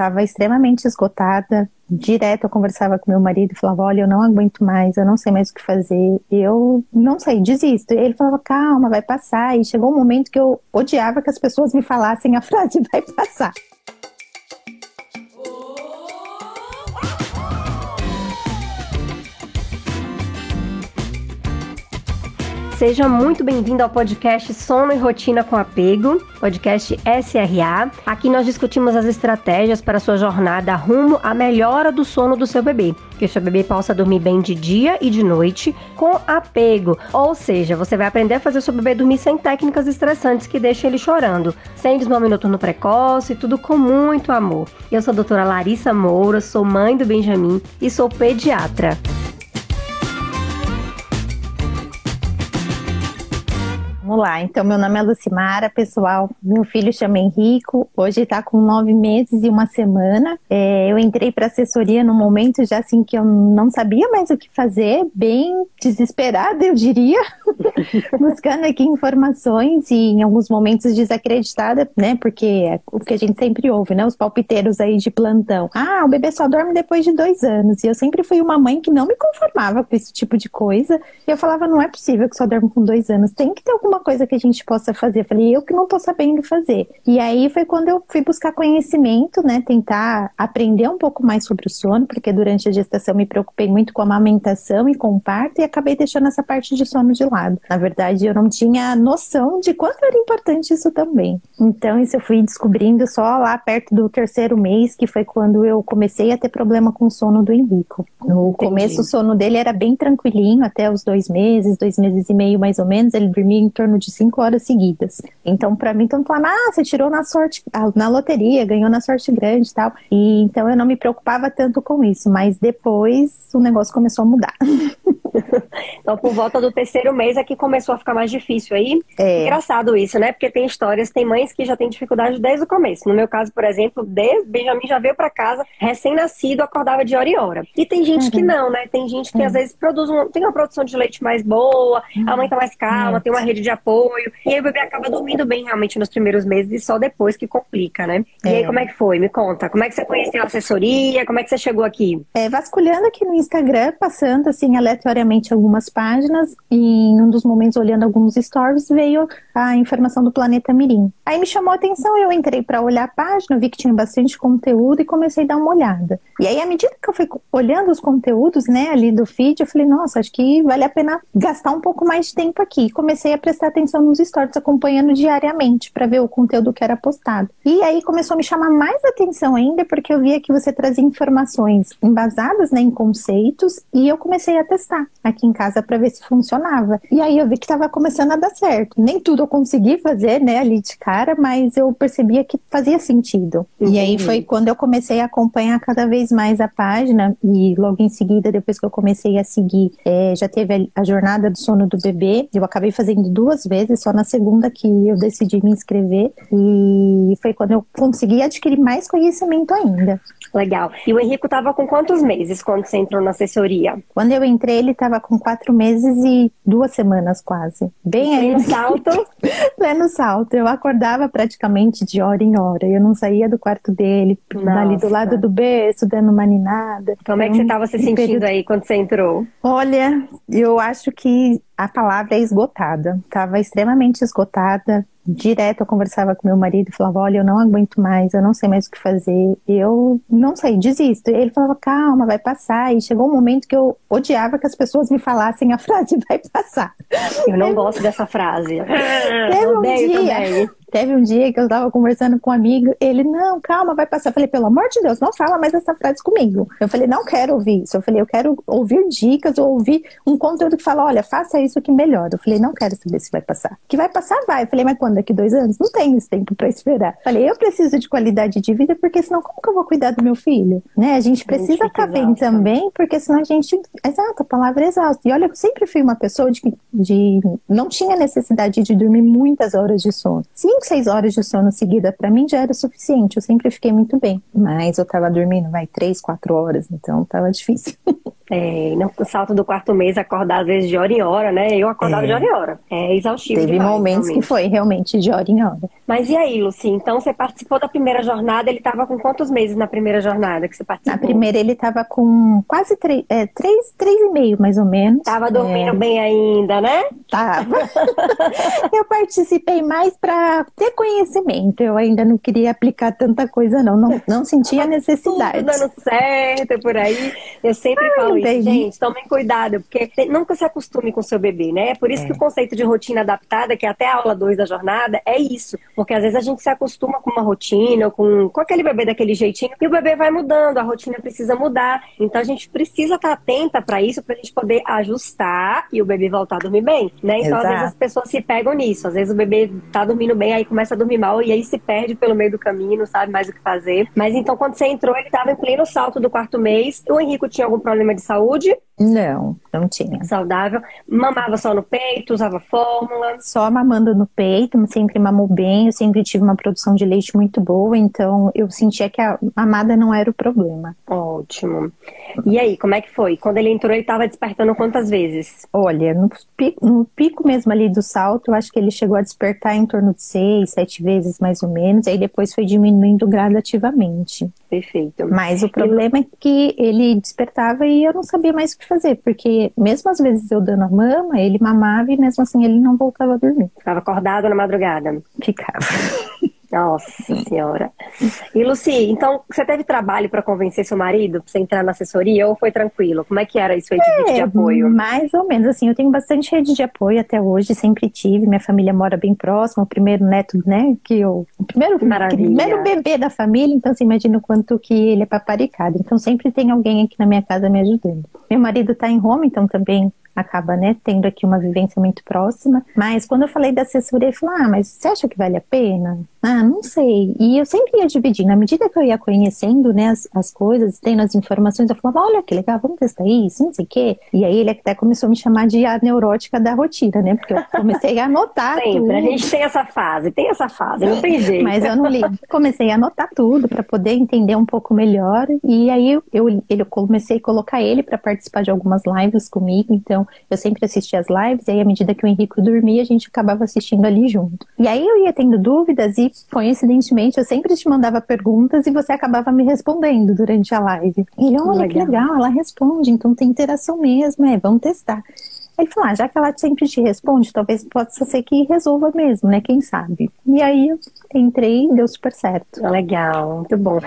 Tava extremamente esgotada. Direto eu conversava com meu marido falava: Olha, eu não aguento mais, eu não sei mais o que fazer, eu não sei, desisto. E ele falava: Calma, vai passar. E chegou um momento que eu odiava que as pessoas me falassem a frase: Vai passar. Seja muito bem-vindo ao podcast Sono e Rotina com Apego, podcast SRA. Aqui nós discutimos as estratégias para sua jornada rumo à melhora do sono do seu bebê, que o seu bebê possa dormir bem de dia e de noite com apego. Ou seja, você vai aprender a fazer o seu bebê dormir sem técnicas estressantes que deixem ele chorando, sem desmame noturno precoce, tudo com muito amor. Eu sou a doutora Larissa Moura, sou mãe do Benjamin e sou pediatra. Vamos lá. Então, meu nome é Lucimara, pessoal. Meu filho chama Henrico. Hoje está com nove meses e uma semana. É, eu entrei para assessoria no momento já assim que eu não sabia mais o que fazer, bem desesperada, eu diria, buscando aqui informações e em alguns momentos desacreditada, né? Porque é o que a gente sempre ouve, né? Os palpiteiros aí de plantão. Ah, o bebê só dorme depois de dois anos. E eu sempre fui uma mãe que não me conformava com esse tipo de coisa. E eu falava, não é possível que só dorme com dois anos. Tem que ter alguma coisa que a gente possa fazer. Eu falei, eu que não tô sabendo fazer. E aí foi quando eu fui buscar conhecimento, né? Tentar aprender um pouco mais sobre o sono, porque durante a gestação me preocupei muito com a amamentação e com o parto e acabei deixando essa parte de sono de lado. Na verdade, eu não tinha noção de quanto era importante isso também. Então, isso eu fui descobrindo só lá perto do terceiro mês, que foi quando eu comecei a ter problema com o sono do Henrico. No Entendi. começo, o sono dele era bem tranquilinho, até os dois meses, dois meses e meio mais ou menos, ele dormia em torno torno de cinco horas seguidas. Então, para mim, estão falando, ah, você tirou na sorte, ah, na loteria, ganhou na sorte grande e tal. E então eu não me preocupava tanto com isso, mas depois o negócio começou a mudar. então, por volta do terceiro mês é que começou a ficar mais difícil aí. É. Engraçado isso, né? Porque tem histórias, tem mães que já têm dificuldade desde o começo. No meu caso, por exemplo, desde Benjamin já veio para casa recém-nascido, acordava de hora em hora. E tem gente uhum. que não, né? Tem gente que uhum. às vezes produz um, tem uma produção de leite mais boa, uhum. a mãe tá mais calma, uhum. tem uma rede de apoio. E aí o bebê acaba dormindo bem realmente nos primeiros meses e só depois que complica, né? E é. aí como é que foi? Me conta. Como é que você conheceu a assessoria? Como é que você chegou aqui? É, vasculhando aqui no Instagram, passando assim aleatoriamente algumas páginas e em um dos momentos olhando alguns stories veio a informação do Planeta Mirim. Aí me chamou a atenção, eu entrei para olhar a página, vi que tinha bastante conteúdo e comecei a dar uma olhada. E aí à medida que eu fui olhando os conteúdos, né, ali do feed, eu falei, nossa, acho que vale a pena gastar um pouco mais de tempo aqui. Comecei a prestar atenção nos stories, acompanhando diariamente para ver o conteúdo que era postado. E aí começou a me chamar mais atenção ainda, porque eu via que você trazia informações embasadas né, em conceitos e eu comecei a testar aqui em casa para ver se funcionava. E aí eu vi que estava começando a dar certo. Nem tudo eu consegui fazer, né, ali de cara, mas eu percebia que fazia sentido. E aí foi quando eu comecei a acompanhar cada vez mais a página e logo em seguida, depois que eu comecei a seguir, é, já teve a, a jornada do sono do bebê. Eu acabei fazendo duas vezes, só na segunda que eu decidi me inscrever e foi quando eu consegui adquirir mais conhecimento ainda. Legal. E o Henrico estava com quantos meses quando você entrou na assessoria? Quando eu entrei, ele estava com quatro meses e duas semanas quase. Bem aí. no salto? Pleno salto. Eu acordava praticamente de hora em hora. Eu não saía do quarto dele, Nossa. ali do lado do berço, dando uma ninada. Como é que você estava se sentindo período... aí quando você entrou? Olha, eu acho que a palavra é esgotada. Estava extremamente esgotada direto eu conversava com meu marido e falava, olha, eu não aguento mais, eu não sei mais o que fazer, eu não sei, desisto. E ele falava, calma, vai passar. E chegou um momento que eu odiava que as pessoas me falassem a frase vai passar. Eu não gosto dessa frase. Teve um dia, Teve um dia que eu tava conversando com um amigo, ele, não, calma, vai passar. Eu falei, pelo amor de Deus, não fala mais essa frase comigo. Eu falei, não quero ouvir isso. Eu falei, eu quero ouvir dicas ou ouvir um conteúdo que fala, olha, faça isso que melhora. Eu falei, não quero saber se vai passar. Que vai passar, vai. Eu falei, mas quando? Daqui dois anos? Não tenho esse tempo para esperar. Falei, eu preciso de qualidade de vida, porque senão como que eu vou cuidar do meu filho? Né? A gente precisa estar bem também, porque senão a gente. Exato, a palavra é exausta. E olha, eu sempre fui uma pessoa de, de não tinha necessidade de dormir muitas horas de sono. Cinco, seis horas de sono seguida para mim já era suficiente. Eu sempre fiquei muito bem. Mas eu tava dormindo, vai, três, quatro horas, então tava difícil. É, no salto do quarto mês, acordar às vezes de hora em hora, né? Eu acordava é. de hora em hora. É exaustivo Teve demais, momentos realmente. que foi realmente de hora em hora. Mas e aí, Luci? Então você participou da primeira jornada, ele estava com quantos meses na primeira jornada que você participou? Na primeira ele estava com quase três, é, três, três e meio, mais ou menos. Tava dormindo é... bem ainda, né? Tava. eu participei mais para ter conhecimento. Eu ainda não queria aplicar tanta coisa, não. Não, não sentia necessidade. Tudo dando certo por aí. Eu sempre Ai, falo isso, gente, tomem cuidado, porque nunca se acostume com o seu bebê, né? Por isso é. que o conceito de rotina adaptada, que é até a aula 2 da jornada, é isso. Porque às vezes a gente se acostuma com uma rotina, com, com aquele bebê daquele jeitinho, e o bebê vai mudando, a rotina precisa mudar. Então a gente precisa estar atenta para isso, para a gente poder ajustar e o bebê voltar a dormir bem, né? Então Exato. às vezes as pessoas se pegam nisso. Às vezes o bebê tá dormindo bem, aí começa a dormir mal e aí se perde pelo meio do caminho, não sabe mais o que fazer. Mas então quando você entrou, ele estava em pleno salto do quarto mês. O Henrico tinha algum problema de saúde? Não, não tinha. Saudável. Mamava só no peito, usava fórmula? Só mamando no peito, sempre mamou bem, eu sempre tive uma produção de leite muito boa, então eu sentia que a mamada não era o problema. Ótimo. E aí, como é que foi? Quando ele entrou, ele estava despertando quantas vezes? Olha, no pico, no pico mesmo ali do salto, eu acho que ele chegou a despertar em torno de seis, sete vezes mais ou menos, aí depois foi diminuindo gradativamente. Perfeito. Mas o problema e... é que ele despertava e eu não sabia mais o que fazer, porque mesmo às vezes eu dando a mama, ele mamava e mesmo assim ele não voltava a dormir. Ficava acordado na madrugada? Ficava. Nossa senhora. E Luci, então você teve trabalho para convencer seu marido para você entrar na assessoria ou foi tranquilo? Como é que era isso aí de é, rede de apoio? Mais ou menos, assim, eu tenho bastante rede de apoio até hoje, sempre tive, minha família mora bem próximo, o primeiro neto, né, que eu, o primeiro, primeiro bebê da família, então você imagina o quanto que ele é paparicado, então sempre tem alguém aqui na minha casa me ajudando. Meu marido está em Roma, então também acaba, né, tendo aqui uma vivência muito próxima. Mas quando eu falei da assessoria, ele falou: Ah, mas você acha que vale a pena? Ah, não sei. E eu sempre ia dividindo. À medida que eu ia conhecendo, né, as, as coisas, tendo as informações, eu falava: Olha que legal, vamos testar isso, não sei o quê. E aí ele até começou a me chamar de a neurótica da rotina, né? Porque eu comecei a anotar sempre, tudo. a gente tem essa fase, tem essa fase, não tem jeito. Mas eu não li. Comecei a anotar tudo para poder entender um pouco melhor. E aí eu, eu, eu comecei a colocar ele para participar de algumas lives comigo. Então, eu sempre assistia as lives, e aí à medida que o Henrique dormia, a gente acabava assistindo ali junto. E aí eu ia tendo dúvidas e, coincidentemente, eu sempre te mandava perguntas e você acabava me respondendo durante a live. E ele, olha legal. que legal, ela responde, então tem interação mesmo, é, vamos testar. Ele falou, ah, já que ela sempre te responde, talvez possa ser que resolva mesmo, né? Quem sabe? E aí eu entrei e deu super certo. Legal, muito bom.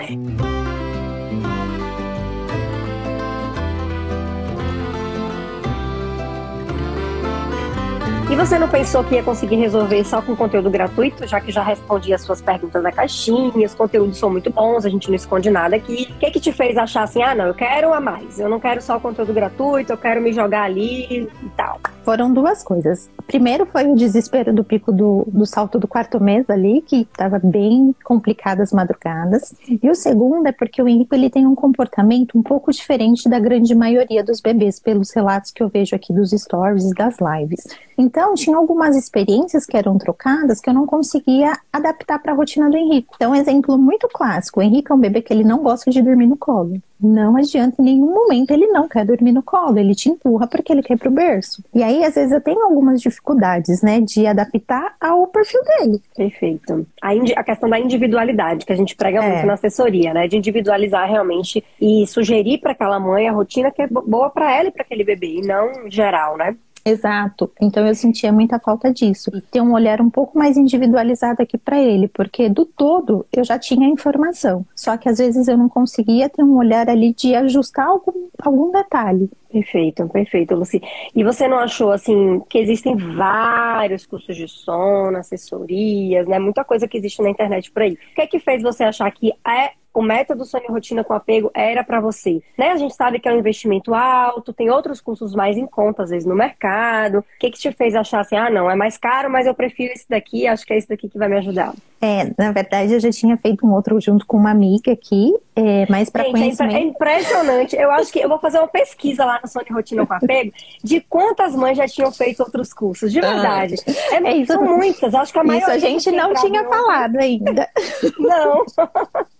E você não pensou que ia conseguir resolver só com conteúdo gratuito, já que já respondi as suas perguntas na caixinha, os conteúdos são muito bons, a gente não esconde nada aqui. O que que te fez achar assim, ah, não, eu quero a mais, eu não quero só o conteúdo gratuito, eu quero me jogar ali e tal? Foram duas coisas. Primeiro foi o desespero do pico do, do salto do quarto mês ali, que estava bem complicado as madrugadas. E o segundo é porque o Henrique ele tem um comportamento um pouco diferente da grande maioria dos bebês, pelos relatos que eu vejo aqui dos stories e das lives. Então, tinha algumas experiências que eram trocadas que eu não conseguia adaptar para a rotina do Henrique. Então, um exemplo muito clássico: o Henrique é um bebê que ele não gosta de dormir no colo. Não adianta em nenhum momento ele não quer dormir no colo, ele te empurra porque ele quer ir pro berço. E aí, às vezes, eu tenho algumas dificuldades, né, de adaptar ao perfil dele. Perfeito. A, a questão da individualidade, que a gente prega é. muito na assessoria, né, de individualizar realmente e sugerir para aquela mãe a rotina que é boa para ela e para aquele bebê, e não geral, né? Exato. Então eu sentia muita falta disso. E ter um olhar um pouco mais individualizado aqui para ele, porque do todo eu já tinha informação. Só que às vezes eu não conseguia ter um olhar ali de ajustar algum, algum detalhe. Perfeito, perfeito, Luci. E você não achou, assim, que existem vários cursos de sono, assessorias, né? Muita coisa que existe na internet por aí. O que é que fez você achar que é o método Sonho Rotina com Apego era para você. Né? A gente sabe que é um investimento alto, tem outros cursos mais em conta, às vezes, no mercado. O que, que te fez achar assim, ah, não, é mais caro, mas eu prefiro esse daqui, acho que é esse daqui que vai me ajudar? É, na verdade, eu já tinha feito um outro junto com uma amiga aqui, é, mas para é conhecimento... É impressionante. Eu acho que eu vou fazer uma pesquisa lá no Sonho Rotina com Apego de quantas mães já tinham feito outros cursos, de verdade. Ah, é, é, são muitas, acho que a maioria... Isso a gente não tinha falado ainda. não.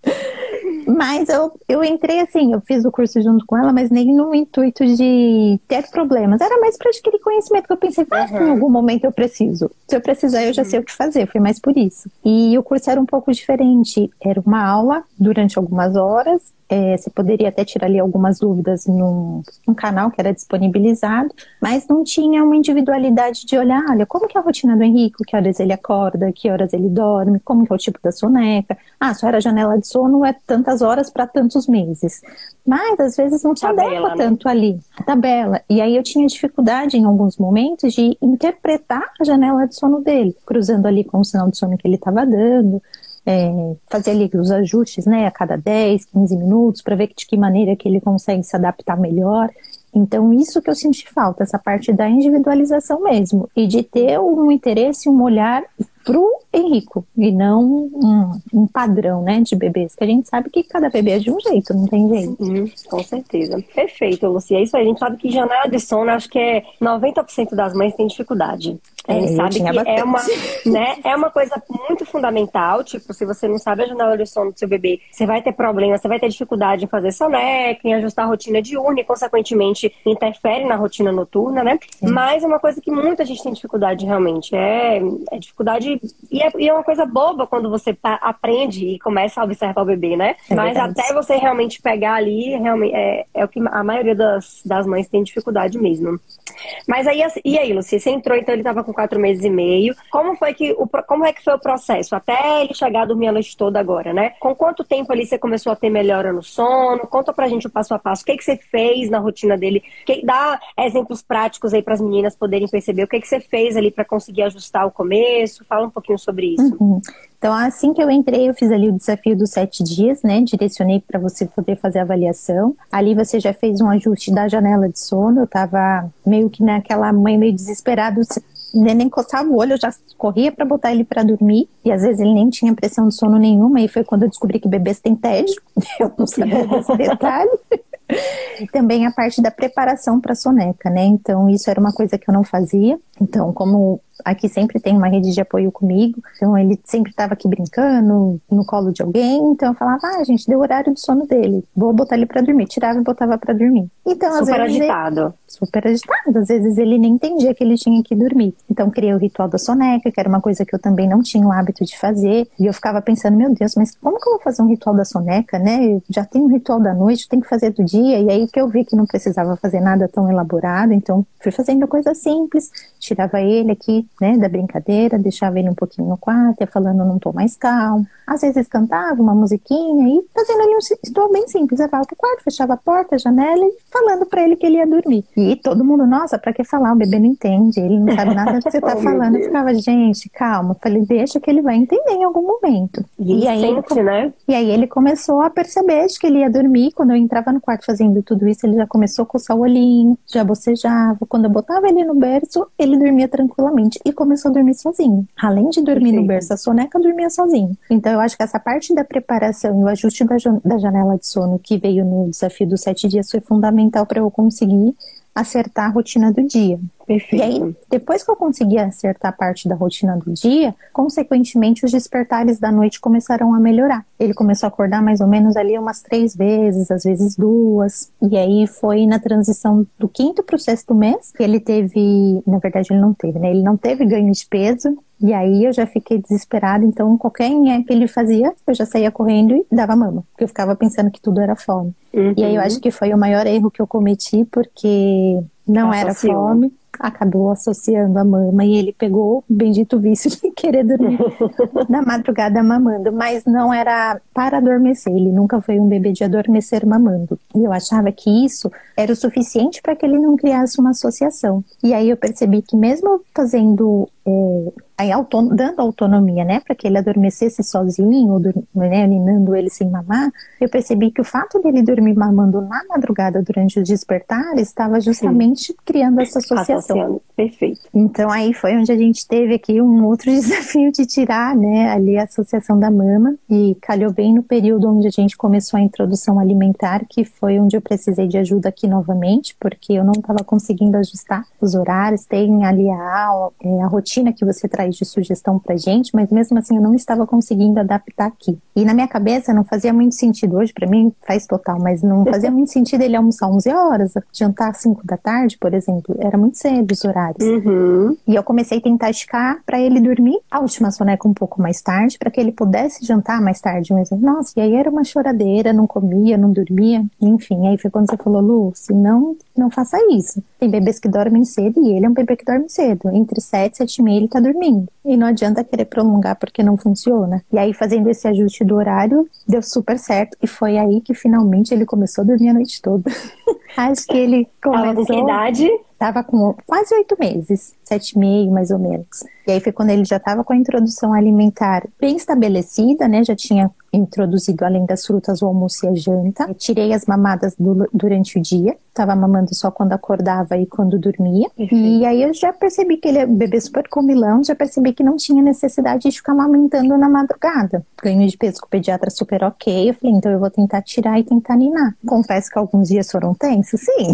Mas eu, eu entrei assim, eu fiz o curso junto com ela, mas nem no intuito de ter problemas. Era mais para adquirir conhecimento, que eu pensei, ah, uhum. em algum momento eu preciso. Se eu precisar, eu já sei o que fazer. Foi mais por isso. E o curso era um pouco diferente. Era uma aula durante algumas horas é, você poderia até tirar ali algumas dúvidas num, num, canal que era disponibilizado, mas não tinha uma individualidade de olhar, olha, como que é a rotina do Henrique, que horas ele acorda, que horas ele dorme, como que é o tipo da soneca. Ah, só era janela de sono, é tantas horas para tantos meses. Mas às vezes não se adequa né? tanto ali, a tabela. E aí eu tinha dificuldade em alguns momentos de interpretar a janela de sono dele, cruzando ali com o sinal de sono que ele estava dando, é, fazer ali os ajustes, né, a cada 10, 15 minutos, para ver de que maneira que ele consegue se adaptar melhor. Então, isso que eu senti falta, essa parte da individualização mesmo, e de ter um interesse, um olhar pro Henrico, e não um, um, padrão, né, de bebês, que a gente sabe que cada bebê é de um jeito, não tem jeito. Uhum, com certeza. Perfeito, Lucia. É isso aí, a gente sabe que janela de sono, acho que é 90% das mães tem dificuldade. A gente é, sabe que bastante. é uma, né, é uma coisa muito fundamental. Tipo, se você não sabe a janela de sono do seu bebê, você vai ter problema, você vai ter dificuldade em fazer soneca, em ajustar a rotina diurna e, consequentemente, interfere na rotina noturna, né? Sim. Mas é uma coisa que muita gente tem dificuldade realmente. É, é dificuldade. E é, e é, uma coisa boba quando você aprende e começa a observar o bebê, né? É Mas verdade. até você realmente pegar ali, realmente, é, é o que a maioria das, das mães tem dificuldade mesmo. Mas aí, e aí, Lucia, você entrou, então ele estava com quatro meses e meio. Como foi que o, como é que foi o processo até ele chegar a dormir a noite toda agora, né? Com quanto tempo ali você começou a ter melhora no sono? Conta pra gente o passo a passo. O que, que você fez na rotina dele? Que, dá exemplos práticos aí para as meninas poderem perceber o que, que você fez ali para conseguir ajustar o começo. Fala um pouquinho sobre isso. Uhum. Então, assim que eu entrei, eu fiz ali o desafio dos sete dias, né? Direcionei para você poder fazer a avaliação. Ali você já fez um ajuste da janela de sono. Eu tava meio que naquela mãe meio desesperada, nem encostava o olho, eu já corria para botar ele para dormir. E às vezes ele nem tinha pressão de sono nenhuma. E foi quando eu descobri que bebês têm tédio. Eu não sabia desse detalhe. E também a parte da preparação para soneca, né? Então, isso era uma coisa que eu não fazia. Então, como aqui sempre tem uma rede de apoio comigo, então ele sempre estava aqui brincando no colo de alguém, então eu falava, ah, gente, deu o horário do sono dele, vou botar ele para dormir, tirava e botava para dormir. Então, super às vezes agitado. Ele, super agitado, às vezes ele nem entendia que ele tinha que dormir. Então, criei o ritual da soneca, que era uma coisa que eu também não tinha o hábito de fazer, e eu ficava pensando, meu Deus, mas como que eu vou fazer um ritual da soneca, né? Eu já tem um ritual da noite, tem que fazer do dia, e aí que eu vi que não precisava fazer nada tão elaborado, então fui fazendo coisas simples, tirava ele aqui, né, da brincadeira, deixava ele um pouquinho no quarto, ia falando num tom mais calmo. Às vezes cantava uma musiquinha e fazendo ali um ritual bem simples. Levava pro quarto, fechava a porta, a janela e falando para ele que ele ia dormir. E todo mundo, nossa, pra que falar? O bebê não entende, ele não sabe nada do que você tá oh, falando. Eu ficava, gente, calma. Falei, deixa que ele vai entender em algum momento. E, e aí, sente, ele, né? E aí ele começou a perceber que ele ia dormir. Quando eu entrava no quarto fazendo tudo isso, ele já começou a coçar o olhinho, já bocejava. Quando eu botava ele no berço, ele dormia tranquilamente e começou a dormir sozinho. Além de dormir no berço, a soneca dormia sozinho. Então eu acho que essa parte da preparação e o ajuste da, da janela de sono que veio no desafio dos sete dias foi fundamental para eu conseguir acertar a rotina do dia. Perfeito. E aí, depois que eu consegui acertar parte da rotina do dia, consequentemente os despertares da noite começaram a melhorar. Ele começou a acordar mais ou menos ali umas três vezes, às vezes duas. E aí foi na transição do quinto para o sexto mês que ele teve, na verdade ele não teve, né? Ele não teve ganho de peso, e aí eu já fiquei desesperada, então qualquer nhe que ele fazia, eu já saía correndo e dava mama, porque eu ficava pensando que tudo era fome. Uhum. E aí eu acho que foi o maior erro que eu cometi, porque não era fome, acabou associando a mama e ele pegou o bendito vício de querer dormir na madrugada mamando, mas não era para adormecer, ele nunca foi um bebê de adormecer mamando. E eu achava que isso era o suficiente para que ele não criasse uma associação. E aí eu percebi que mesmo fazendo é, aí dando autonomia, né, para que ele adormecesse sozinho, né, aninando ele sem mamar, eu percebi que o fato dele dormir mamando na madrugada durante o despertar estava justamente Sim. criando essa associação. Associando. Perfeito. Então aí foi onde a gente teve aqui um outro desafio de tirar, né, ali a associação da mama e calhou bem no período onde a gente começou a introdução alimentar, que foi onde eu precisei de ajuda aqui novamente, porque eu não estava conseguindo ajustar os horários, tem ali a, a rotina que você traz de sugestão pra gente, mas mesmo assim eu não estava conseguindo adaptar aqui. E na minha cabeça não fazia muito sentido hoje, para mim faz total, mas não fazia muito sentido ele almoçar 11 horas, jantar às 5 da tarde, por exemplo. Era muito cedo os horários. Uhum. E eu comecei a tentar esticar para ele dormir a última soneca um pouco mais tarde, para que ele pudesse jantar mais tarde. Um exemplo. Nossa, e aí era uma choradeira, não comia, não dormia, enfim. Aí foi quando você falou, Lu, se não, não faça isso. Tem bebês que dormem cedo e ele é um bebê que dorme cedo. Entre 7 e 7 e meia ele tá dormindo. E não adianta querer prolongar porque não funciona. E aí, fazendo esse ajuste do horário, deu super certo. E foi aí que finalmente ele começou a dormir a noite toda. Acho que ele começou. Tava com Tava com quase oito meses, sete e meio mais ou menos. E aí foi quando ele já estava com a introdução alimentar bem estabelecida, né? Já tinha introduzido além das frutas o almoço e a janta. Eu tirei as mamadas do, durante o dia, estava mamando só quando acordava e quando dormia. Uhum. E aí eu já percebi que ele é bebê super comilão, já percebi que não tinha necessidade de ficar amamentando na madrugada. Ganho de peso com o pediatra super ok. Eu falei, então eu vou tentar tirar e tentar ninar. Confesso que alguns dias foram tensos, sim.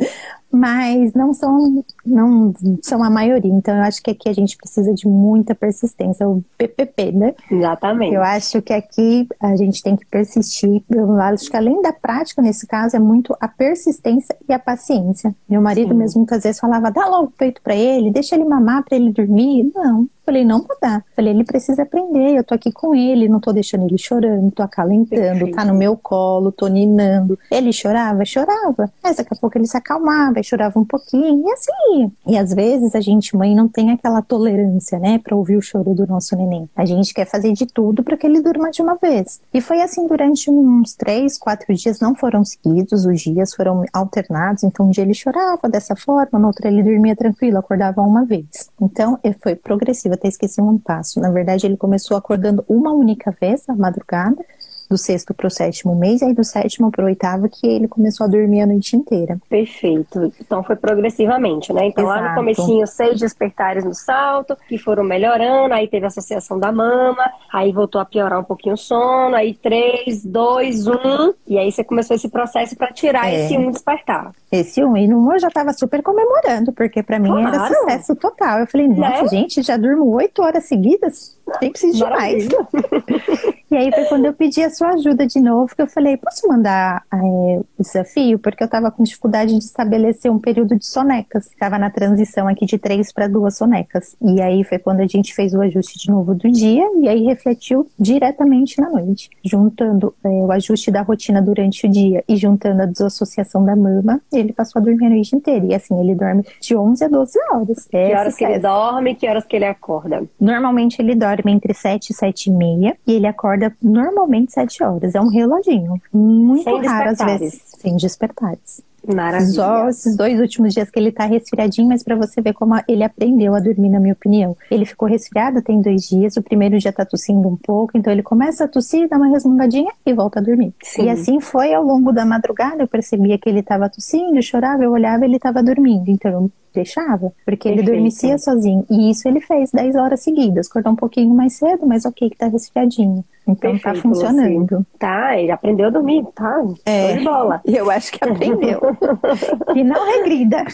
mas não são, não são a maioria. Então, eu acho que aqui a gente precisa de muita persistência, o PPP, né? Exatamente. Eu acho que aqui a gente tem que persistir. Eu acho que além da prática, nesse caso, é muito a persistência e a paciência. Meu marido Sim. mesmo muitas vezes falava, dá logo o peito para ele, deixa ele mamar para ele dormir. Não, Falei, não vou dar. Falei, ele precisa aprender, eu tô aqui com ele, não tô deixando ele chorando, tô acalentando, Perfeito. tá no meu colo, tô ninando. Ele chorava? Chorava. Mas daqui a pouco ele se acalmava e chorava um pouquinho, e assim. E às vezes a gente, mãe, não tem aquela tolerância, né, pra ouvir o choro do nosso neném. A gente quer fazer de tudo para que ele durma de uma vez. E foi assim durante uns três, quatro dias, não foram seguidos, os dias foram alternados, então um dia ele chorava dessa forma, no outro ele dormia tranquilo, acordava uma vez. Então, foi progressivo até esqueci um passo. Na verdade, ele começou acordando uma única vez à madrugada do sexto para o sétimo mês, e aí do sétimo para o oitavo que ele começou a dormir a noite inteira. Perfeito. Então foi progressivamente, né? Então Exato. lá no comecinho, seis despertares no salto, que foram melhorando, aí teve a associação da mama, aí voltou a piorar um pouquinho o sono, aí três, dois, um, e aí você começou esse processo para tirar é. esse um despertar. Esse um, e no um eu já estava super comemorando, porque para mim claro. era sucesso total. Eu falei, nossa, né? gente, já durmo oito horas seguidas, tem preciso de mais. E aí foi quando eu pedi a sua ajuda de novo, que eu falei, posso mandar é, o desafio? Porque eu estava com dificuldade de estabelecer um período de sonecas. Estava na transição aqui de três para duas sonecas. E aí foi quando a gente fez o ajuste de novo do dia, e aí refletiu diretamente na noite. Juntando é, o ajuste da rotina durante o dia e juntando a desassociação da mama, ele passou a dormir a noite inteira. E assim, ele dorme de 11 a 12 horas. Que Essa horas que ele dorme, que horas que ele acorda? Normalmente ele dorme entre 7 e 7 e meia, e ele acorda normalmente sete horas. É um reloginho. Muito sem raro às vezes. Sem despertares. Maravilha. Só esses dois últimos dias que ele tá resfriadinho, mas para você ver como ele aprendeu a dormir, na minha opinião. Ele ficou resfriado tem dois dias, o primeiro dia tá tossindo um pouco, então ele começa a tossir, dá uma resmungadinha e volta a dormir. Sim. E assim foi ao longo da madrugada, eu percebia que ele tava tossindo, chorava, eu olhava, ele tava dormindo. Então eu deixava, porque Perfeito. ele dormicia sozinho. E isso ele fez 10 horas seguidas, cortou um pouquinho mais cedo, mas ok, que tá resfriadinho. Então tá Perfeito, tá funcionando. Assim. Tá, ele aprendeu a dormir, tá? É, de bola. Eu acho que aprendeu. e não regrida.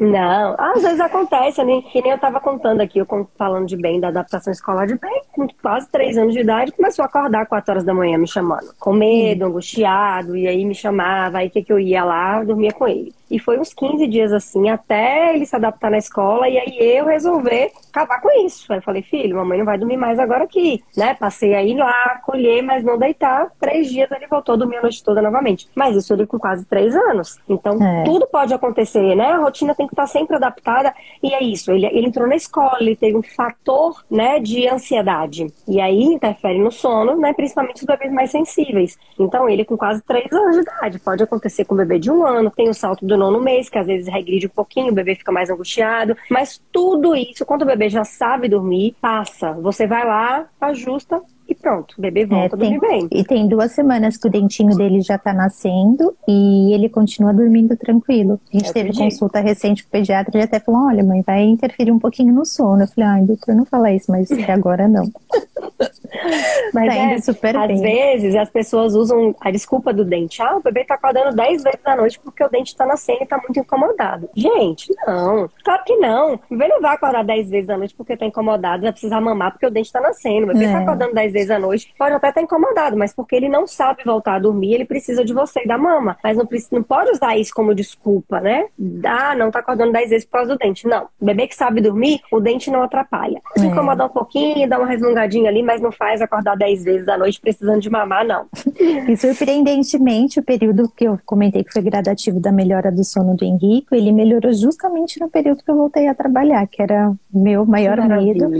Não, às vezes acontece, né? que nem eu tava contando aqui, eu falando de bem, da adaptação escolar de bem, com quase 3 anos de idade, começou a acordar 4 horas da manhã me chamando. Com medo, angustiado, e aí me chamava, aí que, que eu ia lá, dormia com ele. E foi uns 15 dias assim, até ele se adaptar na escola e aí eu resolver acabar com isso. Aí eu falei, filho, mamãe não vai dormir mais agora aqui, né? Passei aí lá, colher, mas não deitar. Três dias ele voltou a dormir a noite toda novamente. Mas isso ele com quase três anos. Então é. tudo pode acontecer, né? A rotina tem que estar sempre adaptada. E é isso, ele, ele entrou na escola, ele teve um fator, né, de ansiedade. E aí interfere no sono, né? Principalmente os bebês mais sensíveis. Então ele com quase três anos de idade. Pode acontecer com um bebê de um ano, tem o salto do nono mês, que às vezes regride um pouquinho, o bebê fica mais angustiado. Mas tudo isso, quando o bebê já sabe dormir, passa. Você vai lá, ajusta, e pronto, o bebê volta é, tem, a dormir bem. E tem duas semanas que o dentinho dele já tá nascendo e ele continua dormindo tranquilo. A gente é teve consulta recente com o pediatra, ele até falou, olha mãe, vai interferir um pouquinho no sono. Eu falei, ai, doutor, não fala isso, mas agora não. mas tá é, super às bem. vezes as pessoas usam a desculpa do dente, ah, o bebê tá acordando 10 vezes à noite porque o dente tá nascendo e tá muito incomodado. Gente, não, claro que não. O bebê não vai acordar 10 vezes à noite porque tá incomodado, vai precisar mamar porque o dente tá nascendo. O bebê tá é. tá acordando 10 vezes à noite, pode até estar incomodado, mas porque ele não sabe voltar a dormir, ele precisa de você e da mama. Mas não, precisa, não pode usar isso como desculpa, né? Ah, não tá acordando 10 vezes por causa do dente. Não. O bebê que sabe dormir, o dente não atrapalha. Se é. incomodar um pouquinho, dá uma resmungadinha ali, mas não faz acordar 10 vezes à noite precisando de mamar, não. E surpreendentemente, o período que eu comentei que foi gradativo da melhora do sono do Henrique, ele melhorou justamente no período que eu voltei a trabalhar, que era meu maior medo.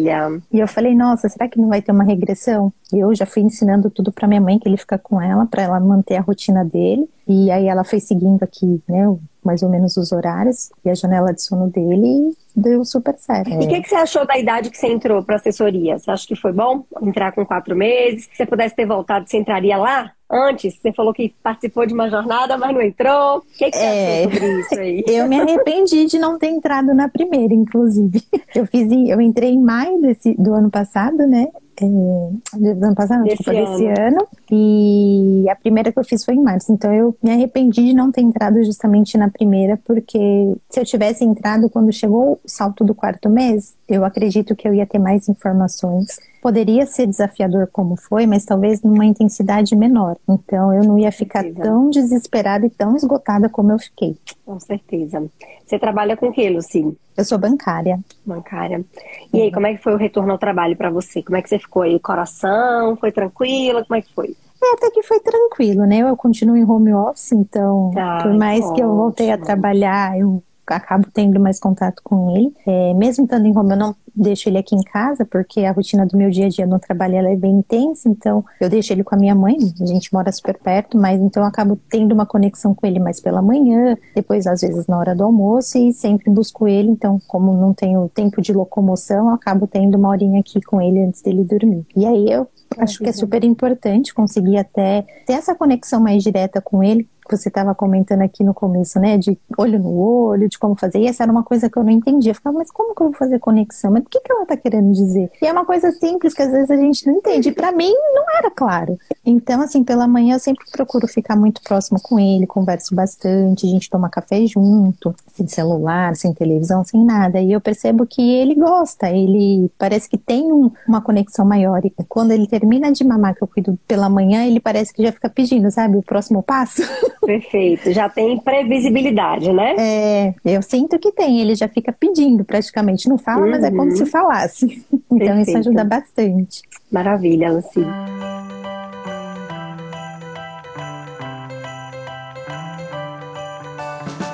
E eu falei, nossa, será que não vai ter uma regressão? E eu já fui ensinando tudo para minha mãe, que ele fica com ela, para ela manter a rotina dele. E aí ela foi seguindo aqui, né, mais ou menos os horários e a janela de sono dele e deu super certo. E o que, que, você achou da idade que você entrou para assessoria? Você acha que foi bom entrar com quatro meses? Se você pudesse ter voltado, você entraria lá? Antes, você falou que participou de uma jornada, mas não entrou. O que, que você é... achou sobre isso aí? Eu me arrependi de não ter entrado na primeira, inclusive. Eu fiz, eu entrei em maio desse, do ano passado, né? É, do ano passado, desse desculpa, ano. desse ano. E a primeira que eu fiz foi em março. Então eu me arrependi de não ter entrado justamente na primeira, porque se eu tivesse entrado quando chegou o salto do quarto mês, eu acredito que eu ia ter mais informações poderia ser desafiador como foi, mas talvez numa intensidade menor. Então eu não ia ficar tão desesperada e tão esgotada como eu fiquei. Com certeza. Você trabalha com o que, Luci? Eu sou bancária. Bancária. E aí, como é que foi o retorno ao trabalho para você? Como é que você ficou aí? Coração? Foi tranquila? Como é que foi? É, até que foi tranquilo, né? Eu continuo em home office, então, ah, por mais ótimo. que eu voltei a trabalhar, eu acabo tendo mais contato com ele. É, mesmo estando em home, eu não deixo ele aqui em casa, porque a rotina do meu dia a dia no trabalho ela é bem intensa, então eu deixo ele com a minha mãe, a gente mora super perto, mas então eu acabo tendo uma conexão com ele mais pela manhã, depois às vezes na hora do almoço e sempre busco ele, então como não tenho tempo de locomoção, eu acabo tendo uma horinha aqui com ele antes dele dormir. E aí eu acho que é super importante conseguir até ter essa conexão mais direta com ele, você estava comentando aqui no começo, né, de olho no olho, de como fazer, e essa era uma coisa que eu não entendia. Eu ficava, mas como que eu vou fazer conexão? Mas o que, que ela está querendo dizer? E é uma coisa simples que às vezes a gente não entende. E mim não era claro. Então, assim, pela manhã eu sempre procuro ficar muito próximo com ele, converso bastante, a gente toma café junto, sem celular, sem televisão, sem nada. E eu percebo que ele gosta, ele parece que tem um, uma conexão maior. E quando ele termina de mamar, que eu cuido pela manhã, ele parece que já fica pedindo, sabe, o próximo passo. Perfeito, já tem previsibilidade, né? É, eu sinto que tem, ele já fica pedindo praticamente, não fala, uhum. mas é como uhum. se falasse. Então Perfeito. isso ajuda bastante. Maravilha, Lucy.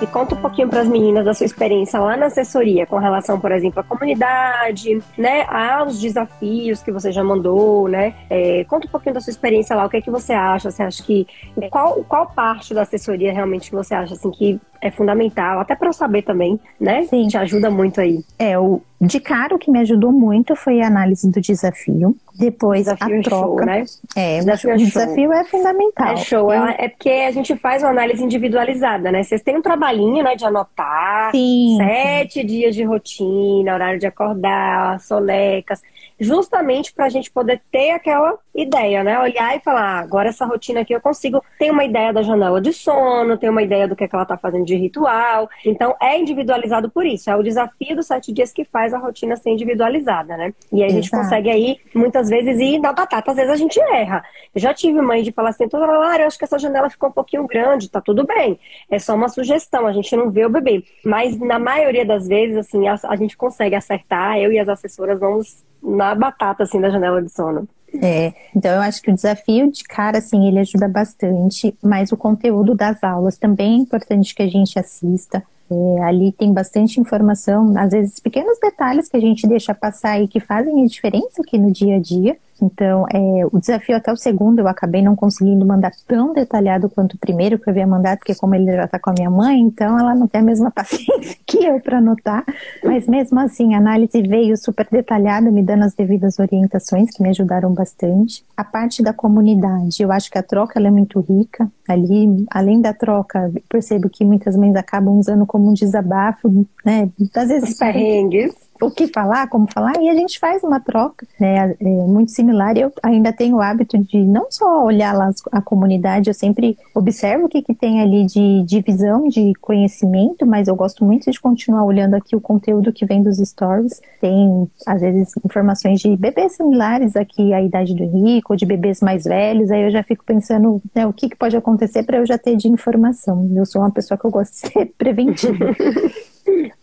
E conta um pouquinho para as meninas da sua experiência lá na assessoria com relação, por exemplo, à comunidade, né, aos desafios que você já mandou, né? É, conta um pouquinho da sua experiência lá, o que é que você acha? Você acha que qual, qual parte da assessoria realmente você acha assim que é fundamental, até para eu saber também, né? Sim. Te ajuda muito aí. É, o, de cara o que me ajudou muito foi a análise do desafio. Depois desafio a é troca. Show, né? É, desafio o é desafio é fundamental. É show. É, é porque a gente faz uma análise individualizada, né? Vocês têm um trabalhinho, né, de anotar. Sim. Sete sim. dias de rotina, horário de acordar, sonecas justamente para a gente poder ter aquela ideia, né? Olhar e falar, ah, agora essa rotina aqui eu consigo ter uma ideia da janela de sono, ter uma ideia do que, é que ela está fazendo de ritual. Então, é individualizado por isso. É o desafio dos sete dias que faz a rotina ser individualizada, né? E aí a gente Exato. consegue aí, muitas vezes, ir na batata. Às vezes a gente erra. Eu já tive mãe de falar assim, toda hora, eu acho que essa janela ficou um pouquinho grande, tá tudo bem. É só uma sugestão, a gente não vê o bebê. Mas na maioria das vezes, assim, a, a gente consegue acertar, eu e as assessoras vamos na batata, assim, da janela de sono. É, então eu acho que o desafio de cara, assim, ele ajuda bastante, mas o conteúdo das aulas também é importante que a gente assista. É, ali tem bastante informação, às vezes pequenos detalhes que a gente deixa passar e que fazem a diferença aqui no dia a dia. Então, é, o desafio até o segundo eu acabei não conseguindo mandar tão detalhado quanto o primeiro que eu havia mandado, porque como ele já está com a minha mãe, então ela não tem a mesma paciência que eu para anotar. Mas mesmo assim, a análise veio super detalhada, me dando as devidas orientações que me ajudaram bastante. A parte da comunidade, eu acho que a troca é muito rica. Ali, além da troca, percebo que muitas mães acabam usando como um desabafo, né? Às vezes Os perrengues o que falar, como falar, e a gente faz uma troca, né, é muito similar. Eu ainda tenho o hábito de não só olhar lá a comunidade, eu sempre observo o que, que tem ali de divisão de conhecimento, mas eu gosto muito de continuar olhando aqui o conteúdo que vem dos stories. Tem, às vezes, informações de bebês similares aqui à idade do ou de bebês mais velhos, aí eu já fico pensando né, o que, que pode acontecer para eu já ter de informação. Eu sou uma pessoa que eu gosto de ser preventiva.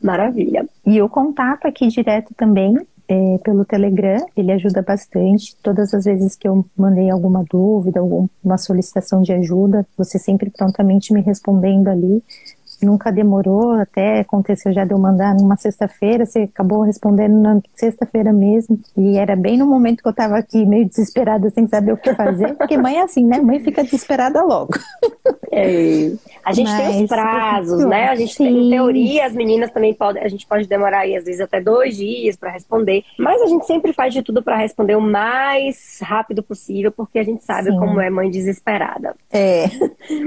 Maravilha. E o contato aqui direto também é, pelo Telegram, ele ajuda bastante. Todas as vezes que eu mandei alguma dúvida, alguma solicitação de ajuda, você sempre prontamente me respondendo ali nunca demorou, até aconteceu já de eu mandar numa sexta-feira, você acabou respondendo na sexta-feira mesmo, e era bem no momento que eu tava aqui meio desesperada, sem saber o que fazer, porque mãe é assim, né? Mãe fica desesperada logo. É. A gente Mas, tem os prazos, né? A gente sim. tem, em teoria, as meninas também podem, a gente pode demorar aí, às vezes, até dois dias para responder, mas a gente sempre faz de tudo para responder o mais rápido possível, porque a gente sabe sim. como é mãe desesperada. É,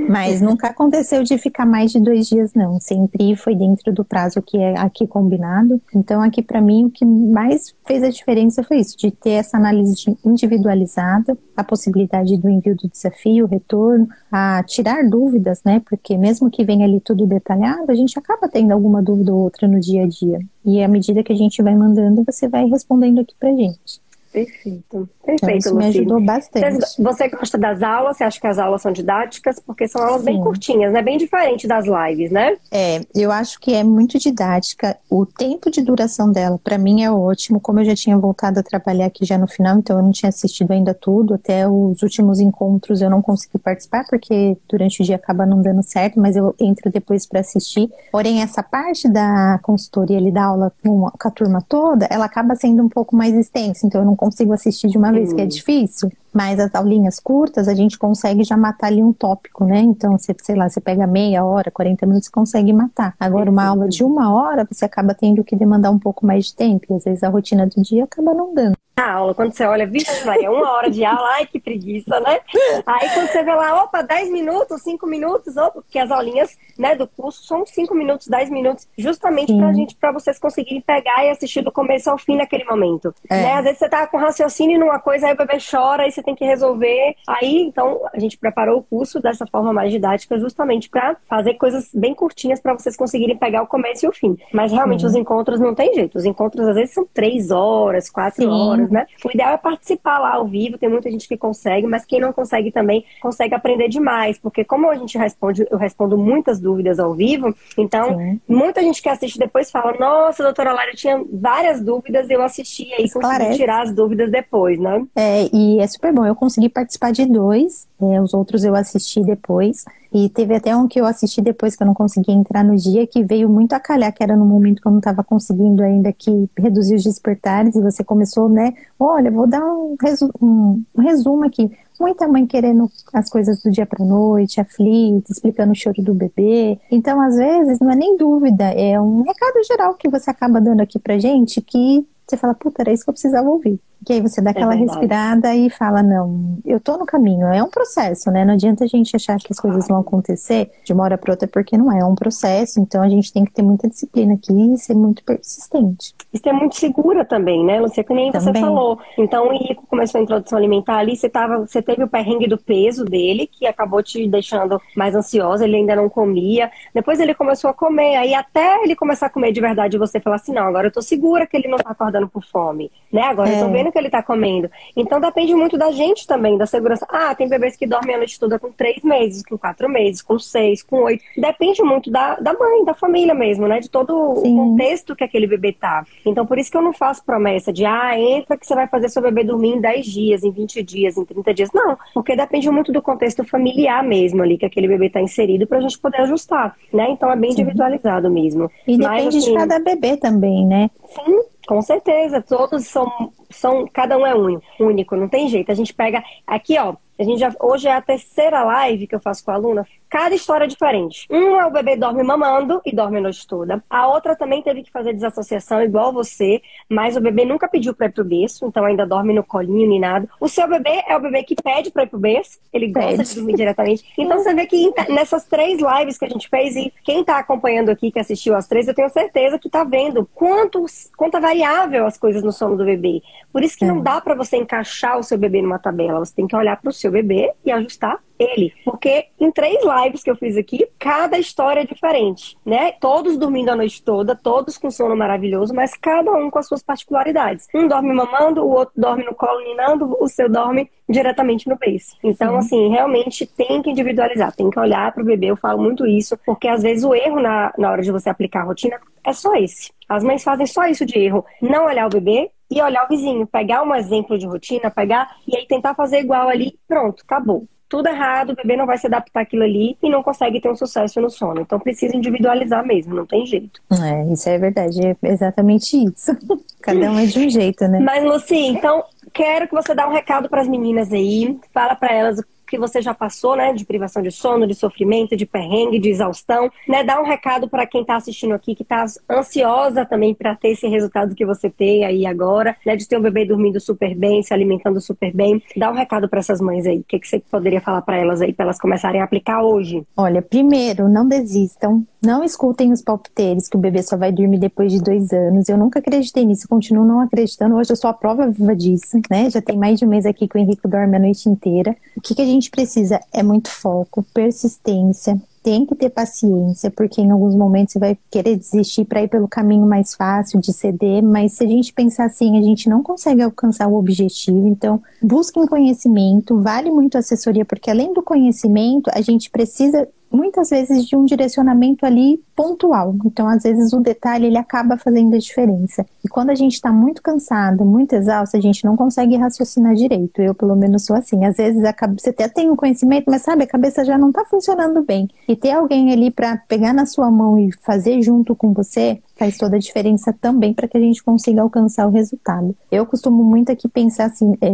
mas nunca aconteceu de ficar mais de dois dias não. Sempre foi dentro do prazo que é aqui combinado. Então, aqui para mim, o que mais fez a diferença foi isso, de ter essa análise individualizada, a possibilidade do envio do desafio, o retorno, a tirar dúvidas, né? Porque mesmo que venha ali tudo detalhado, a gente acaba tendo alguma dúvida ou outra no dia a dia. E à medida que a gente vai mandando, você vai respondendo aqui pra gente. Perfeito. Perfeito, então, isso me ajudou bastante. Você, gosta das aulas? Você acha que as aulas são didáticas? Porque são aulas Sim. bem curtinhas, né? Bem diferente das lives, né? É, eu acho que é muito didática. O tempo de duração dela, para mim, é ótimo. Como eu já tinha voltado a trabalhar aqui já no final, então eu não tinha assistido ainda tudo. Até os últimos encontros eu não consegui participar, porque durante o dia acaba não dando certo, mas eu entro depois para assistir. Porém, essa parte da consultoria, ele dá aula com a turma toda, ela acaba sendo um pouco mais extensa. Então eu não consigo assistir de uma vez, que é difícil. Mas as aulinhas curtas, a gente consegue já matar ali um tópico, né? Então, você, sei lá, você pega meia hora, 40 minutos, consegue matar. Agora, uma aula de uma hora, você acaba tendo que demandar um pouco mais de tempo. E às vezes a rotina do dia acaba não dando a aula, quando você olha, vixe, Maria, uma hora de aula, ai que preguiça, né? Aí quando você vê lá, opa, 10 minutos, 5 minutos, opa, porque as aulinhas né, do curso são 5 minutos, 10 minutos, justamente pra gente, pra vocês conseguirem pegar e assistir do começo ao fim naquele momento. É. Né? Às vezes você tá com raciocínio numa coisa, aí o bebê chora, aí você tem que resolver. Aí, então, a gente preparou o curso dessa forma mais didática, justamente para fazer coisas bem curtinhas para vocês conseguirem pegar o começo e o fim. Mas realmente Sim. os encontros não tem jeito. Os encontros às vezes são 3 horas, 4 horas né? O ideal é participar lá ao vivo, tem muita gente que consegue, mas quem não consegue também consegue aprender demais, porque como a gente responde, eu respondo muitas dúvidas ao vivo, então Sim. muita gente que assiste depois fala, nossa, doutora Lara, eu tinha várias dúvidas, eu assisti e consegui tirar as dúvidas depois, né? É, e é super bom, eu consegui participar de dois, é, os outros eu assisti depois. E teve até um que eu assisti depois que eu não consegui entrar no dia, que veio muito a calhar, que era no momento que eu não estava conseguindo ainda que reduzir os despertares, e você começou, né? Olha, vou dar um, resu um resumo aqui. Muita mãe querendo as coisas do dia para noite, aflita, explicando o choro do bebê. Então, às vezes, não é nem dúvida, é um recado geral que você acaba dando aqui pra gente que você fala, puta, era isso que eu precisava ouvir. Que aí você dá é aquela é respirada e fala, não, eu tô no caminho. É um processo, né? Não adianta a gente achar que as coisas vão acontecer de uma hora para outra, porque não é. É um processo, então a gente tem que ter muita disciplina aqui e ser muito persistente. E ser muito segura também, né, Lucia? Que nem também. você falou. Então o Henrico começou a introdução alimentar ali, você, tava, você teve o perrengue do peso dele, que acabou te deixando mais ansiosa, ele ainda não comia. Depois ele começou a comer, aí até ele começar a comer de verdade, você falar assim, não, agora eu tô segura que ele não tá acordando por fome, né? Agora é. eu tô é. Que ele tá comendo. Então depende muito da gente também, da segurança. Ah, tem bebês que dormem a noite toda com três meses, com quatro meses, com seis, com oito. Depende muito da, da mãe, da família mesmo, né? De todo Sim. o contexto que aquele bebê tá. Então por isso que eu não faço promessa de, ah, entra que você vai fazer seu bebê dormir em 10 dias, em 20 dias, em 30 dias. Não, porque depende muito do contexto familiar mesmo ali que aquele bebê tá inserido pra gente poder ajustar, né? Então é bem Sim. individualizado mesmo. E Mas, depende assim, de cada bebê também, né? Sim, com certeza, todos são são, cada um é único, único, não tem jeito. A gente pega aqui, ó, a gente já, hoje é a terceira live que eu faço com a aluna. Cada história é diferente. Um é o bebê dorme mamando e dorme a noite toda. A outra também teve que fazer desassociação, igual você, mas o bebê nunca pediu para ir pro berço, então ainda dorme no colinho, nem nada. O seu bebê é o bebê que pede para ir pro berço, ele gosta pede. de dormir diretamente. Então você vê que nessas três lives que a gente fez, e quem tá acompanhando aqui, que assistiu as três, eu tenho certeza que tá vendo quantos, quanta variável as coisas no sono do bebê. Por isso que é. não dá para você encaixar o seu bebê numa tabela, você tem que olhar pro seu bebê e ajustar ele. Porque em três lives que eu fiz aqui, cada história é diferente, né? Todos dormindo a noite toda, todos com sono maravilhoso, mas cada um com as suas particularidades. Um dorme mamando, o outro dorme no colo ninando, o seu dorme diretamente no beijo. Então, Sim. assim, realmente tem que individualizar, tem que olhar para o bebê. Eu falo muito isso, porque às vezes o erro na, na hora de você aplicar a rotina é só esse. As mães fazem só isso de erro. Não olhar o bebê e olhar o vizinho. Pegar um exemplo de rotina, pegar e aí tentar fazer igual ali. Pronto, acabou tudo errado, o bebê não vai se adaptar àquilo ali e não consegue ter um sucesso no sono. Então precisa individualizar mesmo, não tem jeito. É, isso é verdade, é exatamente isso. Cada um é de um jeito, né? Mas, Luci, então quero que você dê um recado para as meninas aí, fala para elas que você já passou, né, de privação de sono, de sofrimento, de perrengue, de exaustão, né, dá um recado para quem está assistindo aqui que está ansiosa também para ter esse resultado que você tem aí agora, né, de ter um bebê dormindo super bem, se alimentando super bem. Dá um recado para essas mães aí. O que, que você poderia falar para elas aí, para elas começarem a aplicar hoje? Olha, primeiro, não desistam, não escutem os palpiteiros que o bebê só vai dormir depois de dois anos. Eu nunca acreditei nisso, continuo não acreditando. Hoje eu sou a prova viva disso, né? Já tem mais de um mês aqui que o Henrique dorme a noite inteira. O que, que a gente gente precisa é muito foco, persistência, tem que ter paciência, porque em alguns momentos você vai querer desistir para ir pelo caminho mais fácil de ceder, mas se a gente pensar assim, a gente não consegue alcançar o objetivo. Então, busquem conhecimento, vale muito a assessoria, porque além do conhecimento, a gente precisa muitas vezes de um direcionamento ali pontual. Então, às vezes o detalhe ele acaba fazendo a diferença. E quando a gente está muito cansado, muito exausto, a gente não consegue raciocinar direito. Eu, pelo menos, sou assim. Às vezes você até tem um conhecimento, mas sabe, a cabeça já não está funcionando bem. E ter alguém ali para pegar na sua mão e fazer junto com você faz toda a diferença também para que a gente consiga alcançar o resultado. Eu costumo muito aqui pensar assim, é,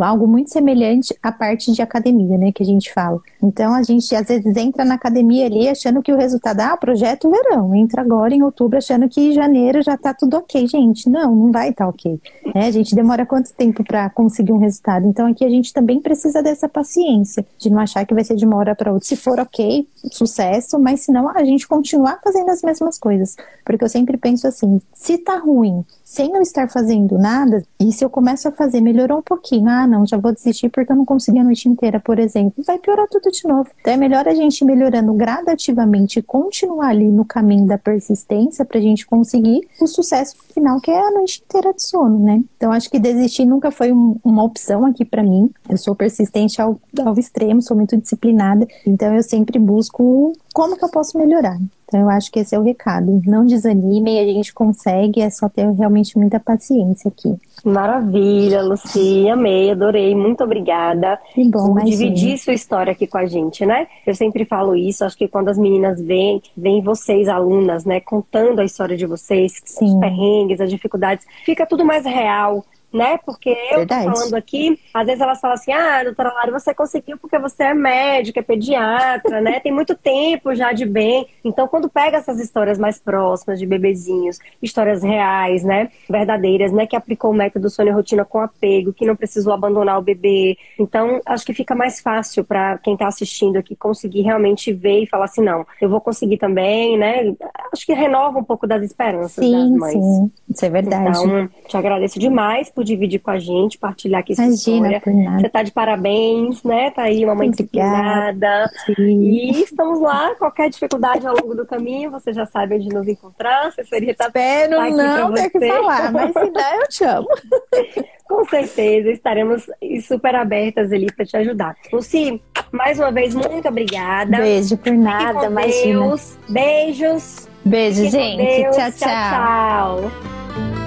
algo muito semelhante à parte de academia, né, que a gente fala. Então a gente às vezes entra na academia ali achando que o resultado, ah, projeto verão, entra agora em outubro achando que janeiro já tá tudo ok, gente. Não, não vai estar tá ok. É, a gente demora quanto tempo para conseguir um resultado? Então aqui a gente também precisa dessa paciência, de não achar que vai ser de uma hora para outra. Se for ok, sucesso, mas se não, a gente continuar fazendo as mesmas coisas. Porque eu sempre penso assim: se tá ruim, sem eu estar fazendo nada, e se eu começo a fazer, melhorou um pouquinho, ah, não, já vou desistir porque eu não consegui a noite inteira, por exemplo, vai piorar tudo de novo. Então é melhor a gente melhorando gradativamente e continuar ali no caminho da persistência pra gente conseguir o sucesso final, que é a noite inteira de sono, né? Então acho que desistir nunca foi um, uma opção aqui para mim. Eu sou persistente ao, ao extremo, sou muito disciplinada, então eu sempre busco como que eu posso melhorar. Então eu acho que esse é o recado. Não desanimem, a gente consegue, é só ter realmente muita paciência aqui. Maravilha, Lucia, amei, adorei, muito obrigada que bom, por dividir sua história aqui com a gente, né? Eu sempre falo isso, acho que quando as meninas vêm, vêm vocês, alunas, né, contando a história de vocês, Sim. os perrengues, as dificuldades, fica tudo mais real, né? Porque eu Verdade. tô falando aqui, às vezes elas falam assim, ah, doutora Lara, você conseguiu porque você é médica, é pediatra, né? Tem muito tempo já de bem. Então, quando pega essas histórias mais próximas de bebezinhos, histórias reais, né? Verdadeiras, né? Que aplicou o método sono e rotina com apego, que não precisou abandonar o bebê. Então, acho que fica mais fácil para quem tá assistindo aqui conseguir realmente ver e falar assim, não, eu vou conseguir também, né? Acho que renova um pouco das esperanças sim, das mães. Sim, isso é verdade. Então, te agradeço demais por dividir com a gente, partilhar aqui sua Imagina, história. Você tá de parabéns, né? Tá aí uma mãe disciplinada. E estamos lá. Qualquer dificuldade ao longo do caminho, você já sabe onde nos encontrar. Você seria tá, Espero tá não ter que falar, mas se der, eu te amo. com certeza, estaremos super abertas ali para te ajudar. Luci, mais uma vez, muito obrigada. Beijo por nada, imagina. Deus. Beijos. Beijo, gente. tchau. tchau. tchau.